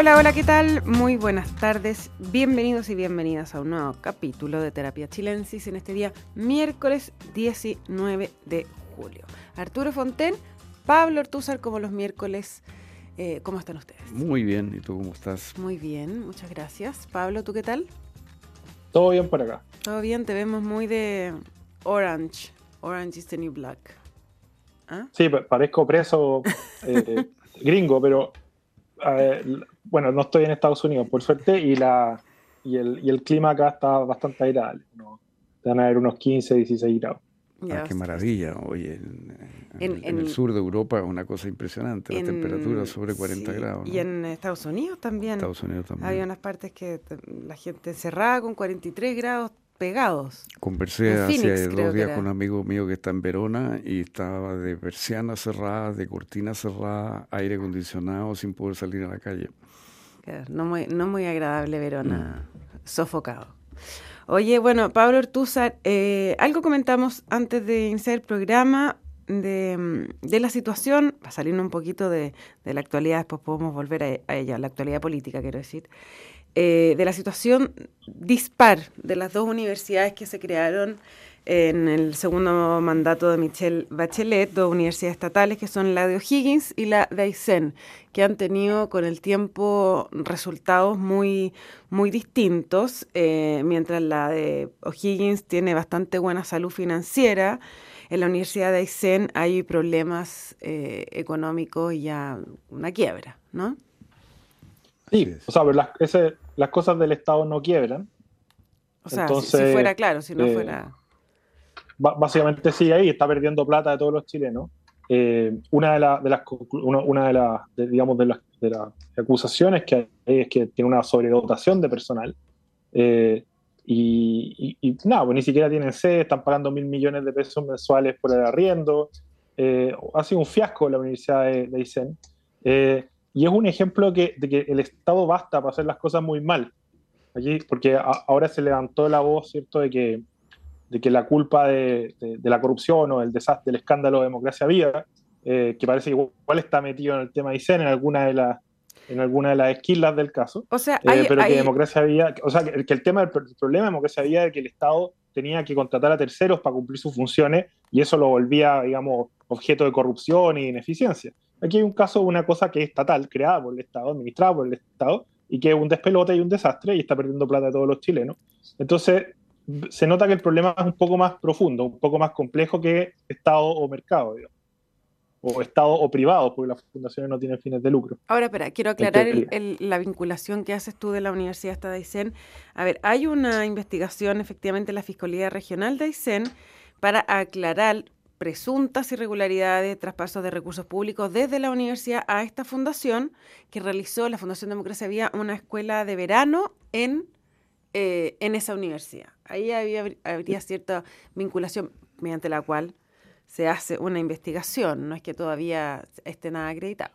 Hola, hola, ¿qué tal? Muy buenas tardes. Bienvenidos y bienvenidas a un nuevo capítulo de Terapia Chilensis en este día miércoles 19 de julio. Arturo Fonten, Pablo Ortúzar como los miércoles. Eh, ¿Cómo están ustedes? Muy bien, ¿y tú cómo estás? Muy bien, muchas gracias. Pablo, ¿tú qué tal? Todo bien por acá. Todo bien, te vemos muy de Orange. Orange is the new black. ¿Ah? Sí, parezco preso eh, gringo, pero bueno, no estoy en Estados Unidos, por suerte, y, la, y, el, y el clima acá está bastante agradable. ¿no? Van a haber unos 15, 16 grados. Ah, qué maravilla. Oye, en, el sur de Europa es una cosa impresionante, la temperatura sobre 40 grados. Y en Estados Unidos también. Estados Unidos también. Había unas partes que la gente cerraba con 43 grados pegados. Conversé hace dos días con un amigo mío que está en Verona y estaba de persianas cerradas, de cortinas cerradas, aire acondicionado sin poder salir a la calle. No, muy, no muy agradable Verona, mm. sofocado. Oye, bueno, Pablo Ortúzar, eh, algo comentamos antes de iniciar el programa de, la situación, para salir un poquito de, la actualidad, después podemos volver a, a ella, la actualidad política, quiero decir. Eh, de la situación dispar de las dos universidades que se crearon en el segundo mandato de Michelle Bachelet, dos universidades estatales que son la de O'Higgins y la de Aysén, que han tenido con el tiempo resultados muy, muy distintos, eh, mientras la de O'Higgins tiene bastante buena salud financiera. En la Universidad de Aysén hay problemas eh, económicos y ya una quiebra, ¿no? Sí, o sea, las, las cosas del Estado no quiebran. O sea, si, fuera claro, si no eh, fuera... Básicamente sí, ahí está perdiendo plata de todos los chilenos. Eh, una de, las una, de las digamos de las, de las acusaciones que hay es que tiene una sobredotación de personal eh, y, nada, pues ni siquiera tienen sede, están pagando mil millones de pesos mensuales por el arriendo. ha sido un fiasco la Universidad de, de Aysén. Y es un ejemplo de que el Estado basta para hacer las cosas muy mal. Allí, porque ahora se levantó la voz, ¿cierto?, de que, de que la culpa de, la corrupción o del desastre, del escándalo de democracia viva, eh, que parece que igual está metido en el tema de ICEN en alguna de las en alguna de las esquilas del caso. O sea, eh, pero que democracia había, o sea, que, el tema del problema de democracia había de que el Estado tenía que contratar a terceros para cumplir sus funciones y eso lo volvía, digamos, objeto de corrupción y ineficiencia. Aquí hay un caso de una cosa que es estatal, creada por el Estado, administrada por el Estado, y que es un despelote y un desastre y está perdiendo plata de todos los chilenos. Entonces, se nota que el problema es un poco más profundo, un poco más complejo que Estado o mercado, digamos. o Estado o privado, porque las fundaciones no tienen fines de lucro. Ahora, espera, quiero aclarar la vinculación que haces tú de la Universidad de Aysén. A ver, hay una investigación efectivamente en la Fiscalía Regional de Aysén para aclarar presuntas irregularidades, traspasos de recursos públicos desde la universidad a esta fundación que realizó la Fundación Democracia Vía una escuela de verano en, eh, en esa universidad. Ahí había, habría cierta vinculación mediante la cual se hace una investigación, no es que todavía esté nada acreditado.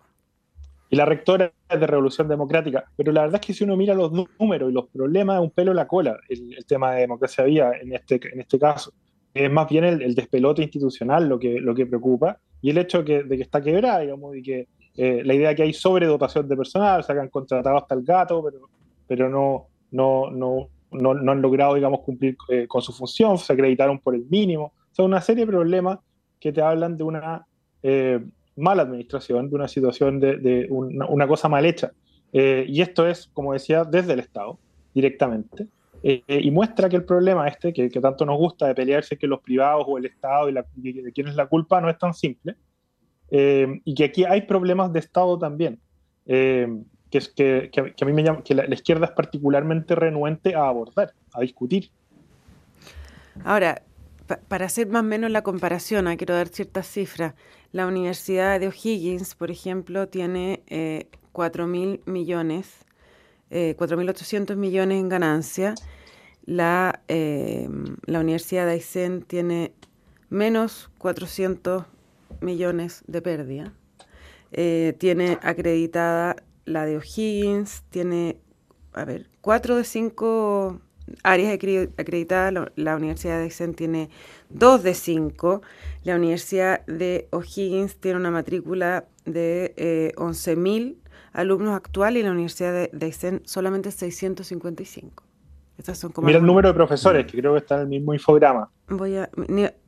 Y la rectora es de Revolución Democrática, pero la verdad es que si uno mira los números y los problemas, un pelo en la cola el, el tema de democracia vía en este, en este caso es más bien el, despelote institucional lo que, lo que preocupa y el hecho de que está quebrada, digamos, y que eh, la idea que hay sobredotación de personal, o sea, que han contratado hasta el gato, pero, pero no, no, no, no, han logrado, digamos, cumplir eh, con su función, se acreditaron por el mínimo. O sea, una serie de problemas que te hablan de una eh, mala administración, de una situación de, una, cosa mal hecha. y esto es, como decía, desde el Estado, directamente. Eh, y muestra que el problema este, que, tanto nos gusta de pelearse que los privados o el Estado y, de quién es la culpa, no es tan simple. Eh, y que aquí hay problemas de Estado también, eh, que, que, que, a mí me llama, que la, izquierda es particularmente renuente a abordar, a discutir. Ahora, para hacer más o menos la comparación, ah, quiero dar ciertas cifras. La Universidad de O'Higgins, por ejemplo, tiene eh, 4 mil millones eh, 4.800 millones en ganancia. La, eh, la Universidad de Aysén tiene menos 400 millones de pérdida. Eh, tiene acreditada la de O'Higgins, tiene, a ver, cuatro de cinco áreas acreditadas. La, Universidad de Aysén tiene dos de cinco. La Universidad de O'Higgins tiene una matrícula de eh, 11.000 alumnos actuales y la Universidad de, de solamente 655. Mira el número de profesores, que creo que está en el mismo infograma. Voy a.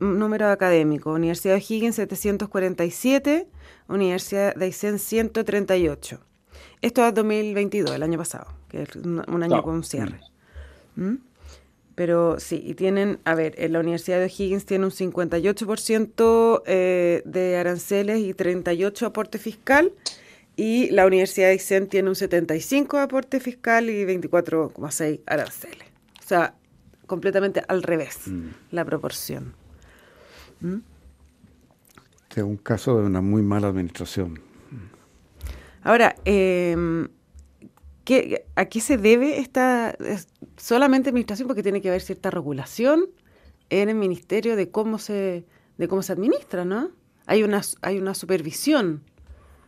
número académico: Universidad de Higgins 747, Universidad de Aysén 138. Esto es 2022, el año pasado, que es un, año con cierre. ¿Mm? Pero sí, y tienen, a ver, en la Universidad de Higgins tiene un 58% eh, de aranceles y 38 aporte fiscal, y la Universidad de Aysén tiene un 75 aporte fiscal y 24,6 aranceles. O sea, completamente al revés mm. la proporción. ¿Mm? Este es un caso de una muy mala administración. Ahora, eh, ¿a qué se debe esta solamente administración? Porque tiene que haber cierta regulación en el ministerio de cómo se de cómo se administra, ¿no? Hay una hay una supervisión,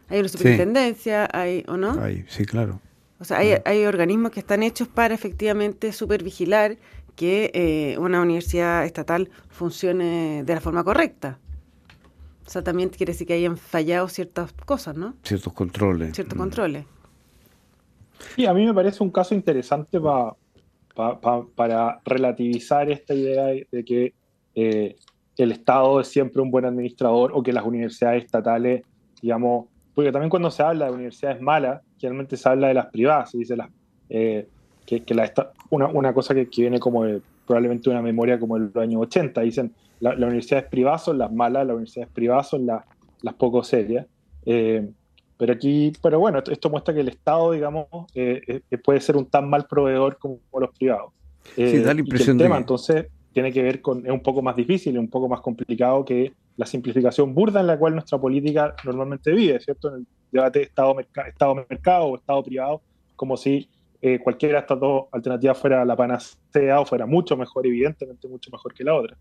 hay una superintendencia, hay o no? Hay, sí, claro. O sea, hay, hay organismos que están hechos para efectivamente supervigilar que eh, una universidad estatal funcione de la forma correcta. O sea, también quiere decir que hayan fallado ciertas cosas, ¿no? Ciertos controles. Ciertos mm. controles. Sí, a mí me parece un caso interesante para relativizar esta idea de que eh, el Estado es siempre un buen administrador o que las universidades estatales, digamos, porque también cuando se habla de universidades malas, generalmente se habla de las privadas, se dice las, eh, que, una, una, cosa que, viene como de, probablemente una memoria como de los años 80, dicen las universidades privadas son las malas, las universidades privadas son las, las poco serias. Eh, pero aquí, pero bueno, esto, muestra que el Estado, digamos, eh, eh, puede ser un tan mal proveedor como, los privados. sí, da la impresión el tema, entonces, tiene que ver con, es un poco más difícil, es un poco más complicado que la simplificación burda en la cual nuestra política normalmente vive, ¿cierto? En el debate Estado-mercado Estado -mercado, o Estado-privado, como si cualquiera de estas dos alternativas fuera la panacea o fuera mucho mejor, evidentemente mucho mejor que la otra.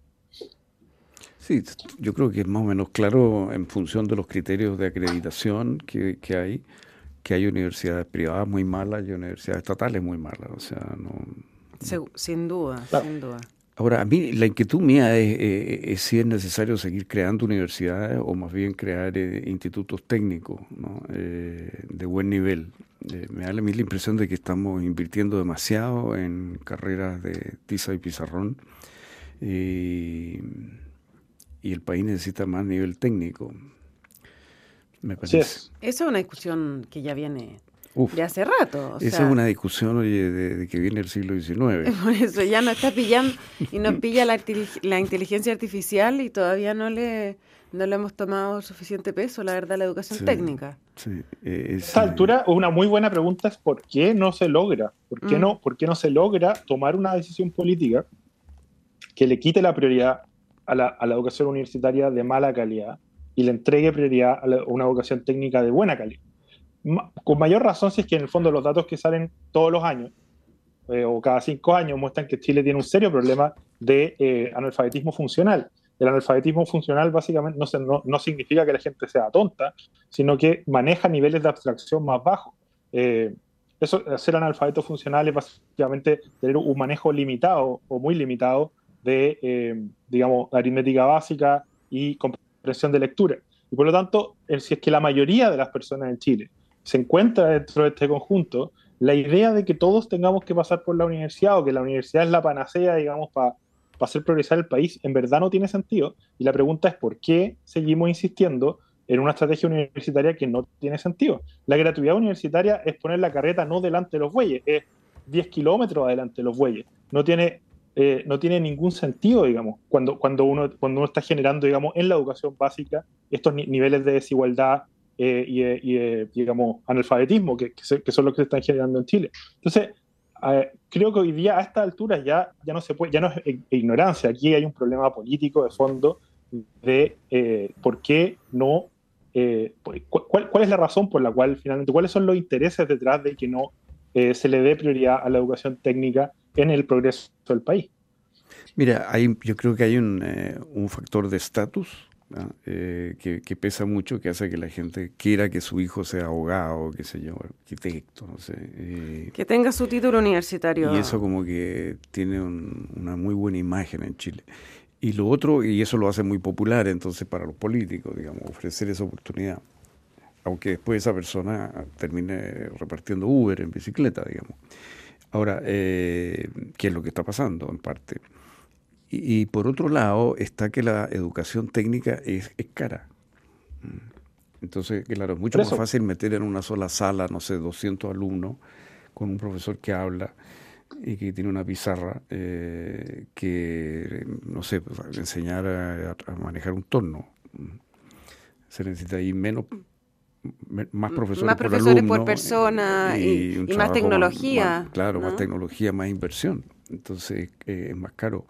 Sí, yo creo que es más o menos claro en función de los criterios de acreditación que, hay, que hay universidades privadas muy malas y universidades estatales muy malas. O sea, no... Sin duda, sin duda. Ahora, a mí la inquietud mía es, si es necesario seguir creando universidades o más bien crear eh, institutos técnicos eh, de buen nivel. Eh, me da a mí la impresión de que estamos invirtiendo demasiado en carreras de tiza y pizarrón. Y y el país necesita más nivel técnico. Me parece. Esa es una discusión que ya viene de hace rato. esa es una discusión oye, de, que viene el siglo XIX. Por eso ya no está pillando y nos pilla la, la, inteligencia artificial y todavía no le, no le hemos tomado suficiente peso, la verdad, la educación técnica. Sí, a esta altura, una muy buena pregunta es ¿por qué no se logra? ¿Por qué, mm. no, ¿Por qué no se logra tomar una decisión política que le quite la prioridad a la, educación universitaria de mala calidad y le entregue prioridad a, una educación técnica de buena calidad. Con mayor razón si es que en el fondo los datos que salen todos los años eh, o cada cinco años muestran que Chile tiene un serio problema de eh, analfabetismo funcional. El analfabetismo funcional básicamente no, no, significa que la gente sea tonta, sino que maneja niveles de abstracción más bajos. Eh, eso, ser analfabeto funcional es básicamente tener un manejo limitado o muy limitado de, eh, digamos, aritmética básica y comprensión de lectura. Y por lo tanto, si es que la mayoría de las personas en Chile se encuentra dentro de este conjunto, la idea de que todos tengamos que pasar por la universidad o que la universidad es la panacea, digamos, para hacer progresar el país, en verdad no tiene sentido. Y la pregunta es por qué seguimos insistiendo en una estrategia universitaria que no tiene sentido. La gratuidad universitaria es poner la carreta no delante de los bueyes, es 10 kilómetros adelante de los bueyes. No tiene eh, no tiene ningún sentido, digamos, cuando, cuando, uno, cuando uno está generando, digamos, en la educación básica estos niveles de desigualdad eh, y, digamos, analfabetismo que, que, son los que se están generando en Chile. Entonces, creo que hoy día a esta altura ya, ya no se puede, ya no es ignorancia, aquí hay un problema político de fondo de eh, por qué no, cuál, cuál, es la razón por la cual finalmente, cuáles son los intereses detrás de que no se le dé prioridad a la educación técnica en el progreso del país. Mira, hay, yo creo que hay un, eh, factor de estatus eh, que, pesa mucho, que hace que la gente quiera que su hijo sea abogado, qué sé yo, arquitecto, no sé. Eh. que tenga su título universitario. Y eso como que tiene una muy buena imagen en Chile. Y lo otro, y eso lo hace muy popular entonces para los políticos, digamos, ofrecer esa oportunidad. aunque después esa persona termine repartiendo Uber en bicicleta, digamos. Ahora, eh, ¿qué es lo que está pasando en parte? Y, por otro lado está que la educación técnica es, cara. Mm. Entonces, claro, es mucho más fácil meter en una sola sala, no sé, 200 alumnos con un profesor que habla y que tiene una pizarra eh, que, no sé, pues, enseñar a, manejar un torno. Mm. Se necesita ahí menos más profesores, más profesores por, persona y, más tecnología. claro, más tecnología, más inversión. Entonces eh, es más caro.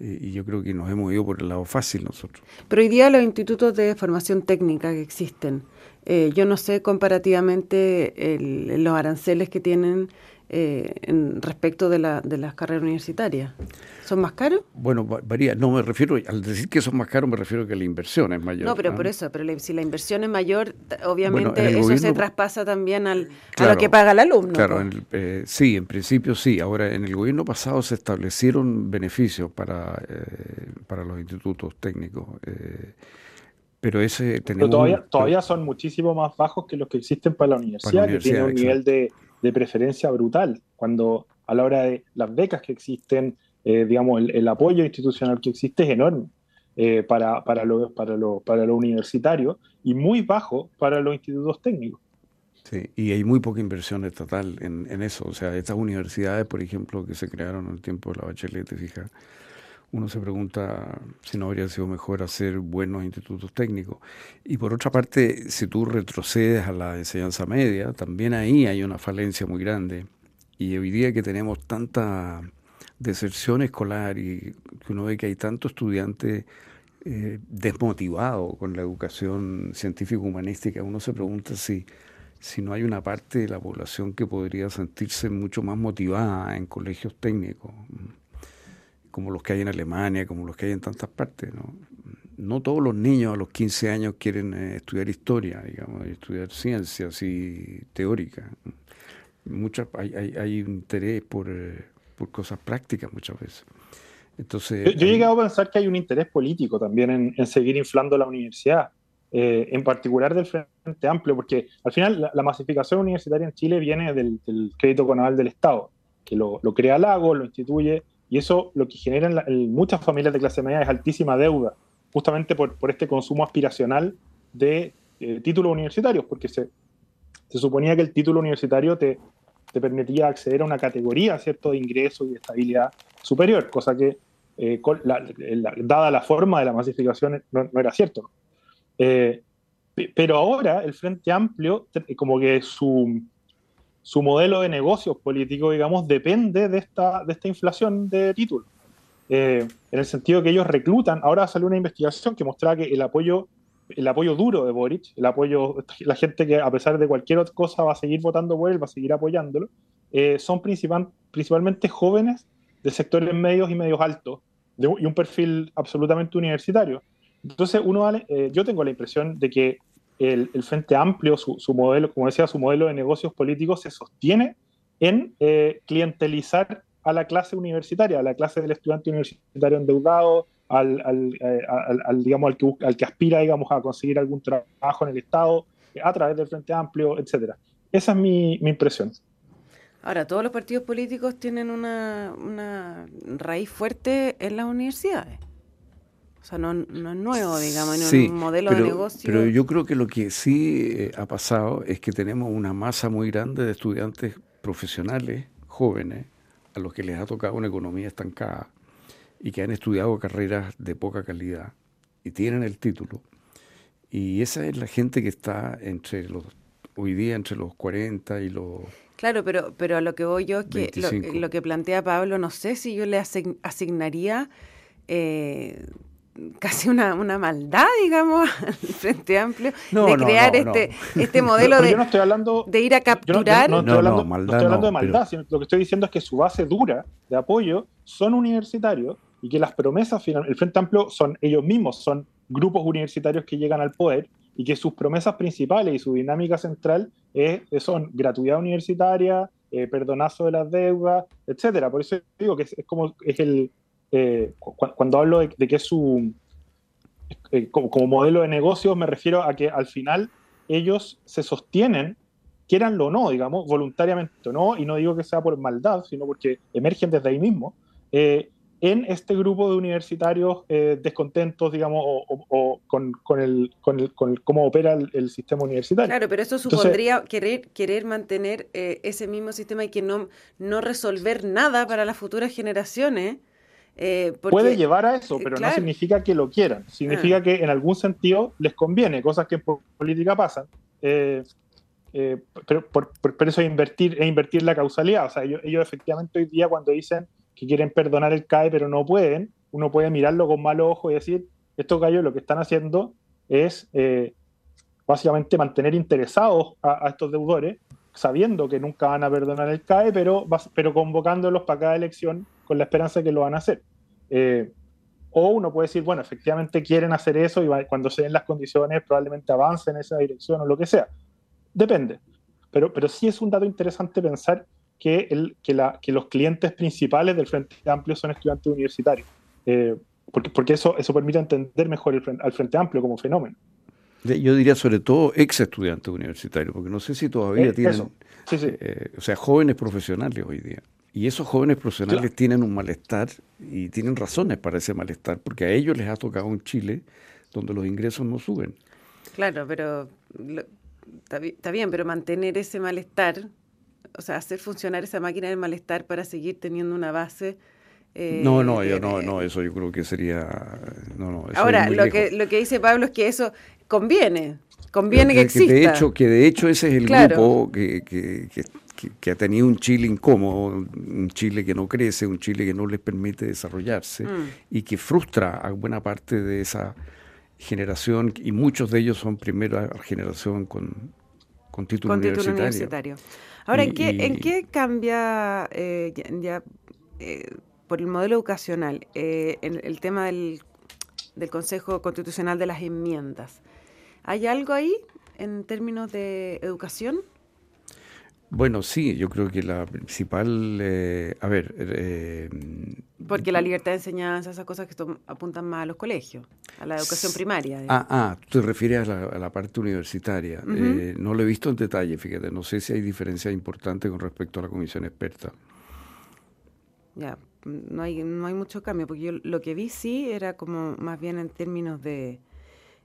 Y yo creo que nos hemos ido por el lado fácil nosotros. Pero hoy día los institutos de formación técnica que existen, eh, yo no sé comparativamente los aranceles que tienen eh, en respecto de, la, de las carreras universitarias? ¿Son más caros? Bueno, varía. No, me refiero, al decir que son más caros, me refiero a que la inversión es mayor. No, pero por eso, pero si la inversión es mayor, obviamente eso se traspasa también al, a lo que paga el alumno. Claro, eh, sí, en principio sí. Ahora, en el gobierno pasado se establecieron beneficios para, eh, para los institutos técnicos. pero ese tenemos todavía, todavía son muchísimo más bajos que los que existen para la universidad, que tiene un nivel de de preferencia brutal, cuando a la hora de las becas que existen, eh, digamos, el, apoyo institucional que existe es enorme eh, para, para, lo, para, para universitario y muy bajo para los institutos técnicos. Sí, y hay muy poca inversión estatal en, en, eso. O sea, estas universidades, por ejemplo, que se crearon en el tiempo de la Bachelet, fija, uno se pregunta si no habría sido mejor hacer buenos institutos técnicos. Y por otra parte, si tú retrocedes a la enseñanza media, también ahí hay una falencia muy grande. Y hoy día que tenemos tanta deserción escolar y que uno ve que hay tantos estudiantes eh, desmotivados con la educación científico-humanística, uno se pregunta si, si no hay una parte de la población que podría sentirse mucho más motivada en colegios técnicos como los que hay en Alemania, como los que hay en tantas partes. No, no todos los niños a los 15 años quieren eh, estudiar historia, digamos, estudiar ciencias y teórica. Muchas, hay, hay, interés por, eh, por, cosas prácticas muchas veces. Entonces, yo, he llegado a pensar que hay un interés político también en, seguir inflando la universidad, eh, en particular del Frente Amplio, porque al final la, masificación universitaria en Chile viene del, crédito conal del Estado, que lo, lo crea Lago, lo instituye y eso lo que genera en, muchas familias de clase media es altísima deuda, justamente por, por este consumo aspiracional de eh, títulos universitarios, porque se, se, suponía que el título universitario te, te, permitía acceder a una categoría ¿cierto? de ingreso y de estabilidad superior, cosa que, eh, dada la forma de la masificación, no, era cierto. Eh, pero ahora el Frente Amplio, como que su, su modelo de negocios políticos, digamos, depende de esta, de esta inflación de títulos. Eh, en el sentido que ellos reclutan, ahora salió una investigación que mostraba que el apoyo, el apoyo duro de Boric, el apoyo, la gente que a pesar de cualquier otra cosa va a seguir votando por él, va a seguir apoyándolo, eh, son principal, principalmente jóvenes de sectores medios y medios altos y un perfil absolutamente universitario. Entonces, uno, eh, yo tengo la impresión de que el, Frente Amplio, su, modelo, como decía, su modelo de negocios políticos se sostiene en eh, clientelizar a la clase universitaria, a la clase del estudiante universitario endeudado, al, eh, digamos, al, que, al que aspira digamos, a conseguir algún trabajo en el Estado eh, a través del Frente Amplio, etcétera. Esa es mi, mi impresión. Ahora, todos los partidos políticos tienen una, una raíz fuerte en las universidades. O sea, no, no es nuevo, digamos, no es un modelo de negocio. Pero yo creo que lo que sí eh, ha pasado es que tenemos una masa muy grande de estudiantes profesionales, jóvenes, a los que les ha tocado una economía estancada y que han estudiado carreras de poca calidad y tienen el título. Y esa es la gente que está entre los hoy día entre los 40 y los Claro, pero pero a lo que voy yo es que lo, lo, que plantea Pablo, no sé si yo le asignaría eh, casi una, una maldad, digamos, al Frente Amplio, de crear este, este modelo de, de ir a capturar. no, estoy hablando, hablando de maldad, sino lo que estoy diciendo es que su base dura de apoyo son universitarios y que las promesas, el Frente Amplio son ellos mismos, son grupos universitarios que llegan al poder y que sus promesas principales y su dinámica central es, son gratuidad universitaria, eh, perdonazo de las deudas, etcétera. Por eso digo que es como es el, eh, cuando hablo de, que es su, eh, como, modelo de negocios, me refiero a que al final ellos se sostienen, quieranlo o no, digamos, voluntariamente o no, y no digo que sea por maldad, sino porque emergen desde ahí mismo, eh, en este grupo de universitarios eh, descontentos, digamos, o, con, el, con, el, con cómo opera el, sistema universitario. Claro, pero eso supondría querer, querer mantener eh, ese mismo sistema y que no, no resolver nada para las futuras generaciones. Eh, puede llevar a eso, pero no significa que lo quieran. Significa ah. que en algún sentido les conviene, cosas que en política pasan. pero, por, eso es invertir, es invertir la causalidad. O sea, ellos, ellos efectivamente hoy día cuando dicen que quieren perdonar el CAE pero no pueden, uno puede mirarlo con mal ojo y decir, estos gallos lo que están haciendo es eh, básicamente mantener interesados a, estos deudores, sabiendo que nunca van a perdonar el CAE, pero, pero convocándolos para cada elección con la esperanza de que lo van a hacer. Eh, o uno puede decir, bueno, efectivamente quieren hacer eso y cuando se den las condiciones probablemente avancen en esa dirección o lo que sea. Depende. Pero, pero sí es un dato interesante pensar que, el, que, la, que los clientes principales del Frente Amplio son estudiantes universitarios, eh, porque, porque eso, eso permite entender mejor el, al Frente Amplio como fenómeno. Yo diría sobre todo ex estudiantes universitarios, porque no sé si todavía eh, tienen, eh, o sea, jóvenes profesionales hoy día. Y esos jóvenes profesionales tienen un malestar y tienen razones para ese malestar, porque a ellos les ha tocado un Chile donde los ingresos no suben. Claro, pero está bien, pero mantener ese malestar o sea, hacer funcionar esa máquina del malestar para seguir teniendo una base. Eh, no, no, yo, no, no, eso yo creo que sería. No, no, ahora, lo que, lo que dice Pablo es que eso conviene, conviene que, exista. de hecho, que de hecho ese es el grupo que, que, que, ha tenido un Chile incómodo, un Chile que no crece, un Chile que no les permite desarrollarse mm. y que frustra a buena parte de esa generación, y muchos de ellos son primera generación con, con título universitario. Ahora, ¿en, qué, ¿en qué cambia eh, ya, eh, por el modelo educacional eh, el tema del, del, Consejo Constitucional de las Enmiendas? ¿Hay algo ahí en términos de educación? Bueno, sí, yo creo que la principal, eh, a ver... Eh, Porque la libertad de enseñanza, esas cosas que apuntan más a los colegios, a la educación primaria. Ah, ah, tú te refieres a la, parte universitaria. Eh, no lo he visto en detalle, fíjate, no sé si hay diferencias importantes con respecto a la comisión experta. Ya, no hay, no hay mucho cambio, porque yo lo que vi sí era como más bien en términos de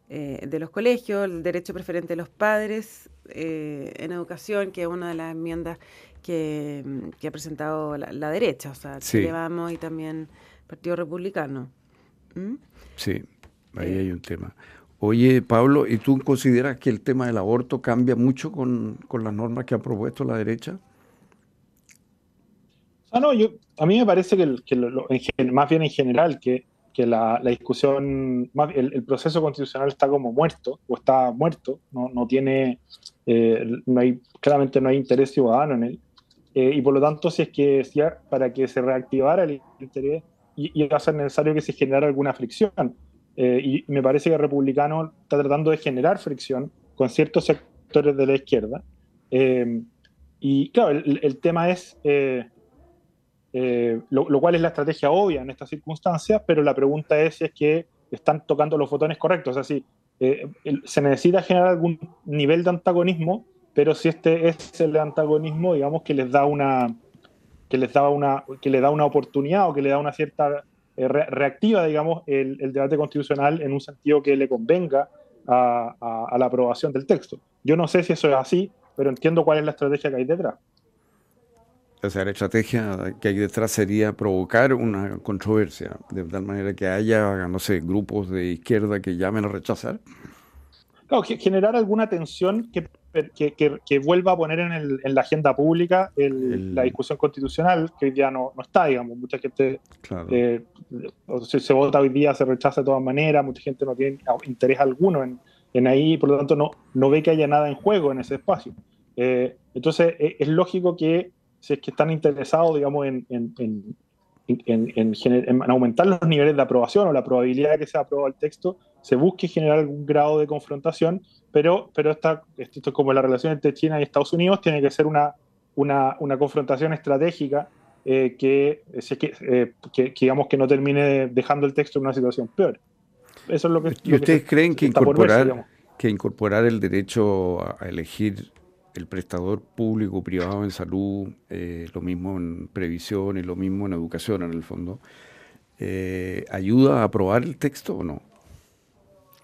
eh, de los colegios, el derecho preferente de los padres eh, en educación, que es una de las enmiendas que, ha presentado la, derecha, o sea, sí. llevamos y también Partido Republicano. ¿Mm? Sí, ahí hay un tema. Oye, Pablo, ¿y tú consideras que el tema del aborto cambia mucho con, las normas que ha propuesto la derecha? Ah, no, yo, a mí me parece que, más bien en general, que que la, discusión, el, proceso constitucional está como muerto, o está muerto, no, no tiene, eh, no hay, claramente no hay interés ciudadano en él. Eh, y por lo tanto, si es que para que se reactivara el interés, iba a ser necesario que se generara alguna fricción. Eh, y me parece que el republicano está tratando de generar fricción con ciertos sectores de la izquierda. y claro, el, el tema es eh, lo, cual es la estrategia obvia en estas circunstancias, pero la pregunta es si es que están tocando los botones correctos, o sea, eh, se necesita generar algún nivel de antagonismo, pero si este es el antagonismo, digamos, que les da una que les da una que le da una oportunidad o que le da una cierta eh, reactiva, digamos, el, debate constitucional en un sentido que le convenga a la aprobación del texto. Yo no sé si eso es así, pero entiendo cuál es la estrategia que hay detrás. O sea, la estrategia que hay detrás sería provocar una controversia, de tal manera que haya, no sé, grupos de izquierda que llamen a rechazar. Claro, generar alguna tensión que, que, vuelva a poner en, el, en, la agenda pública la discusión constitucional, que hoy día no, no está, digamos. Mucha gente eh, se, vota hoy día, se rechaza de todas maneras, mucha gente no tiene interés alguno en, en ahí, por lo tanto no, no ve que haya nada en juego en ese espacio. Eh, entonces, e, es lógico que si es que están interesados, digamos, en, en, aumentar los niveles de aprobación o la probabilidad de que sea aprobado el texto, se busque generar algún grado de confrontación, pero, pero esta, esto es como la relación entre China y Estados Unidos, tiene que ser una, una, una confrontación estratégica eh, que, eh, que, digamos que no termine dejando el texto en una situación peor. Eso es lo que... ¿Y ustedes creen que incorporar, que incorporar el derecho a, elegir el prestador público privado en salud, eh, lo mismo en previsión y lo mismo en educación en el fondo, eh, ¿ayuda a aprobar el texto o no?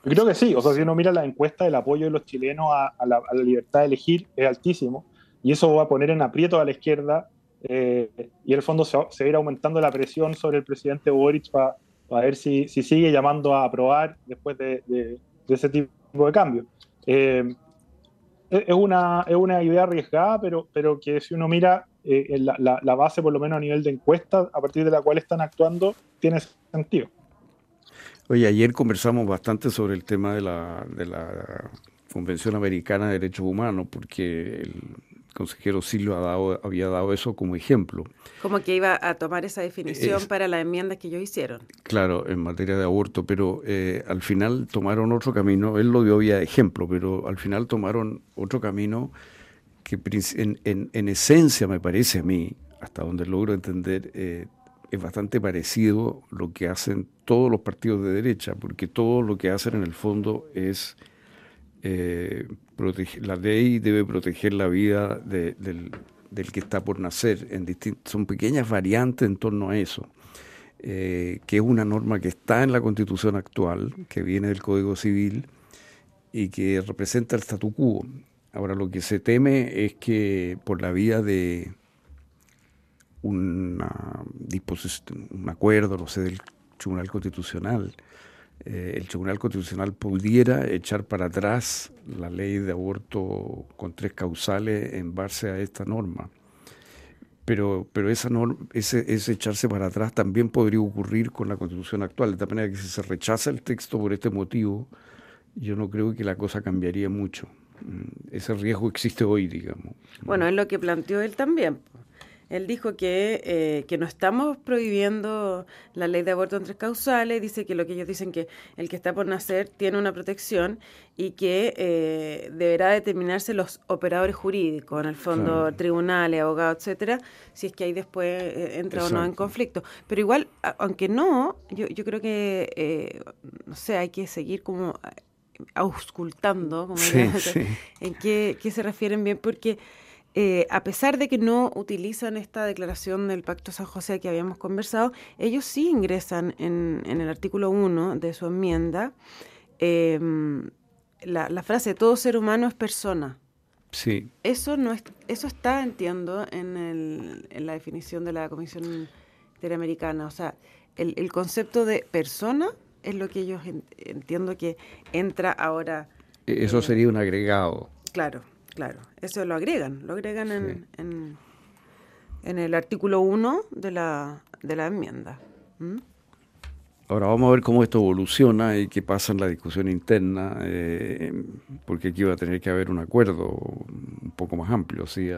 Creo que sí, o sea, si uno mira la encuesta, el apoyo de los chilenos a, la, libertad de elegir es altísimo, y eso va a poner en aprieto a la izquierda, eh, y en el fondo se, ir aumentando la presión sobre el presidente Boric para ver si, sigue llamando a aprobar después de, ese tipo de cambio. Eh, es, una, es una idea arriesgada, pero, pero que si uno mira eh, la, base, por lo menos a nivel de encuesta, a partir de la cual están actuando, tiene sentido. Oye, ayer conversamos bastante sobre el tema de la, de la Convención Americana de Derechos Humanos, porque el consejero Silva dado, había dado eso como ejemplo. Como que iba a tomar esa definición para las enmiendas que ellos hicieron. Claro, en materia de aborto, pero eh, al final tomaron otro camino, él lo dio vía ejemplo, pero al final tomaron otro camino que en, en, en esencia me parece a mí, hasta donde logro entender, eh, es bastante parecido lo que hacen todos los partidos de derecha, porque todo lo que hacen en el fondo es eh, la ley debe proteger la vida del, que está por nacer, son pequeñas variantes en torno a eso, eh, que es una norma que está en la constitución actual, que viene del Código Civil y que representa el statu quo. Ahora lo que se teme es que por la vía de una disposición, un acuerdo, no sé, del Tribunal Constitucional, eh, el Tribunal Constitucional pudiera echar para atrás la ley de aborto con tres causales en base a esta norma. Pero, pero esa norma, ese, ese echarse para atrás también podría ocurrir con la Constitución actual, de tal manera que si se rechaza el texto por este motivo, yo no creo que la cosa cambiaría mucho. Mm, ese riesgo existe hoy, digamos. Bueno, es lo que planteó él también. Él dijo que, eh, que no estamos prohibiendo la ley de aborto en tres causales, dice que lo que ellos dicen que el que está por nacer tiene una protección y que eh, deberá determinarse los operadores jurídicos, en el fondo tribunales, abogados, etcétera, si es que ahí después eh, entra o no en conflicto. Pero igual, aunque no, yo, yo creo que, no sé, hay que seguir como auscultando, como en qué, qué se refieren bien, porque eh, a pesar de que no utilizan esta declaración del Pacto San José que habíamos conversado, ellos sí ingresan en, el artículo 1 de su enmienda em, la, frase todo ser humano es persona. Sí. Eso, no es, eso está, entiendo, en, en la definición de la Comisión Interamericana. O sea, el, el concepto de persona es lo que ellos entiendo que entra ahora. E-, eso sería un agregado. Claro. Claro, eso lo agregan, lo agregan en, en, el artículo 1 de la, de la enmienda. Ahora vamos a ver cómo esto evoluciona y qué pasa en la discusión interna, eh, porque aquí va a tener que haber un acuerdo un poco más amplio, ¿sí?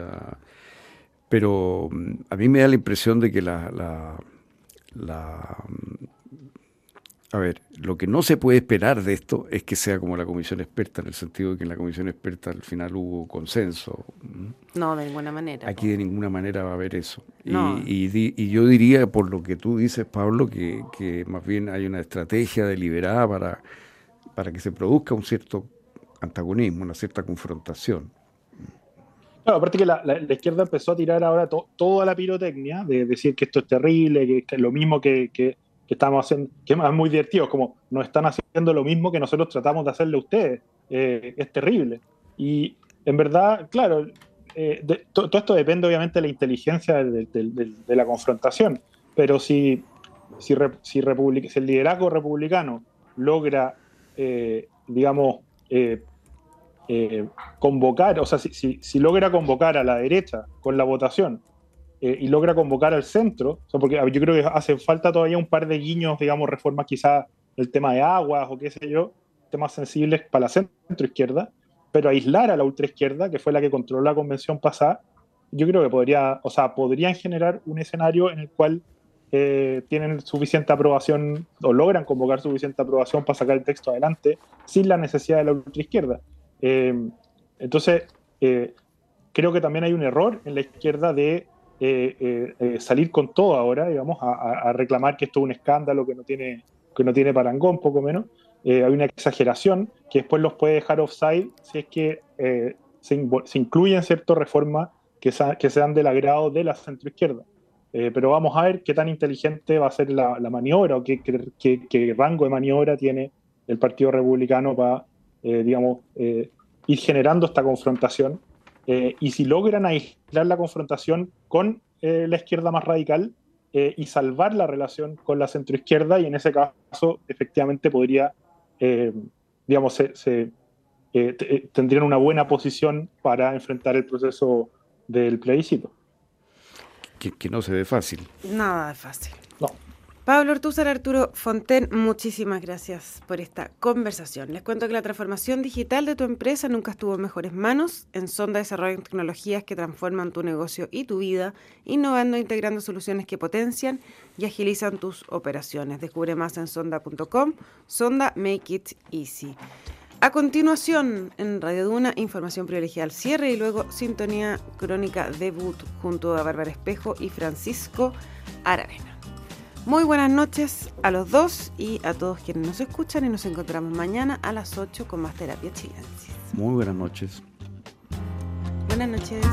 pero mm, a mí me da la impresión de que la, la, la a ver, lo que no se puede esperar de esto es que sea como la comisión experta, en el sentido de que en la comisión experta al final hubo consenso. No, de ninguna manera. Aquí de ninguna manera va a haber eso. Y, yo diría, por lo que tú dices, Pablo, que, más bien hay una estrategia deliberada para, para que se produzca un cierto antagonismo, una cierta confrontación. Claro, aparte que la, izquierda empezó a tirar ahora toda la pirotecnia, de decir que esto es terrible, que, es lo mismo que, que estamos haciendo, que es muy divertido, como nos están haciendo lo mismo que nosotros tratamos de hacerle a ustedes. Eh, es terrible. Y en verdad, claro, eh, todo esto depende obviamente de la inteligencia de, la confrontación, pero si, si, si, el liderazgo republicano logra, eh, digamos, convocar, o sea, si, si logra convocar a la derecha con la votación eh, y logra convocar al centro, porque yo creo que hace falta todavía un par de guiños, digamos, reformas quizás el tema de aguas o qué sé yo, temas sensibles para la centro izquierda, pero aislar a la ultra izquierda, que fue la que controló la convención pasada, yo creo que podría, o sea, podrían generar un escenario en el cual eh, tienen suficiente aprobación o logran convocar suficiente aprobación para sacar el texto adelante sin la necesidad de la ultra izquierda. Eh, entonces, creo que también hay un error en la izquierda de eh, eh, eh, salir con todo ahora, digamos, a, reclamar que esto es un escándalo que no tiene, que no tiene parangón, poco menos, hay una exageración que después los puede dejar offside si es que se, se, incluyen ciertas reformas que, que sean del agrado de la centroizquierda. Eh, pero vamos a ver qué tan inteligente va a ser la, maniobra o qué, qué, rango de maniobra tiene el Partido Republicano para, eh, digamos, eh, ir generando esta confrontación. Y si logran aislar la confrontación con la izquierda más radical y salvar la relación con la centroizquierda, y en ese caso efectivamente podría, digamos, se, tendrían una buena posición para enfrentar el proceso del plebiscito que, no se ve fácil. Nada de fácil. No. Pablo Ortúzar, Arturo Fonten, muchísimas gracias por esta conversación. Les cuento que la transformación digital de tu empresa nunca estuvo en mejores manos. En Sonda desarrollan tecnologías que transforman tu negocio y tu vida, innovando e integrando soluciones que potencian y agilizan tus operaciones. Descubre más en sonda.com. Sonda Make It Easy. A continuación, en Radio Duna, información privilegiada al cierre y luego sintonía crónica debut junto a Bárbara Espejo y Francisco Aravena. Muy buenas noches a los dos y a todos quienes nos escuchan y nos encontramos mañana a las 8 con más terapia chilensis. Muy buenas noches. Buenas noches.